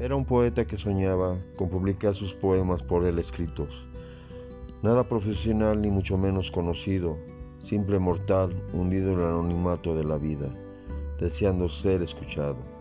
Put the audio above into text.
Era un poeta que soñaba con publicar sus poemas por él escritos. Nada profesional ni mucho menos conocido, simple mortal hundido en el anonimato de la vida, deseando ser escuchado.